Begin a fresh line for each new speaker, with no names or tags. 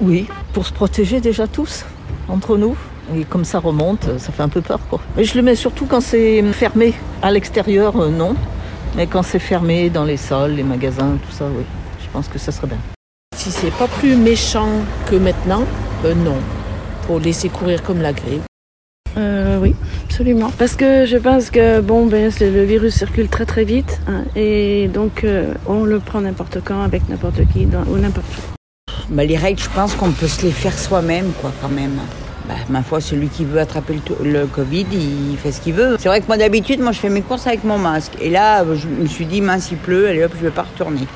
Oui, pour se protéger déjà tous, entre nous. Et comme ça remonte, ça fait un peu peur quoi. Et je le mets surtout quand c'est fermé. À l'extérieur, euh, non. Mais quand c'est fermé dans les sols, les magasins, tout ça, oui. Je pense que ça serait bien.
Si c'est pas plus méchant que maintenant, euh, non. Pour laisser courir comme la grippe.
Euh, oui, absolument. Parce que je pense que bon, ben, le virus circule très très vite hein, et donc euh, on le prend n'importe quand avec n'importe qui dans, ou n'importe où.
Bah, les règles, je pense qu'on peut se les faire soi-même, quoi, quand même. Bah, ma foi, celui qui veut attraper le, le Covid, il fait ce qu'il veut. C'est vrai que moi, d'habitude, moi, je fais mes courses avec mon masque. Et là, je me suis dit, mince, il pleut, allez hop, je vais pas retourner.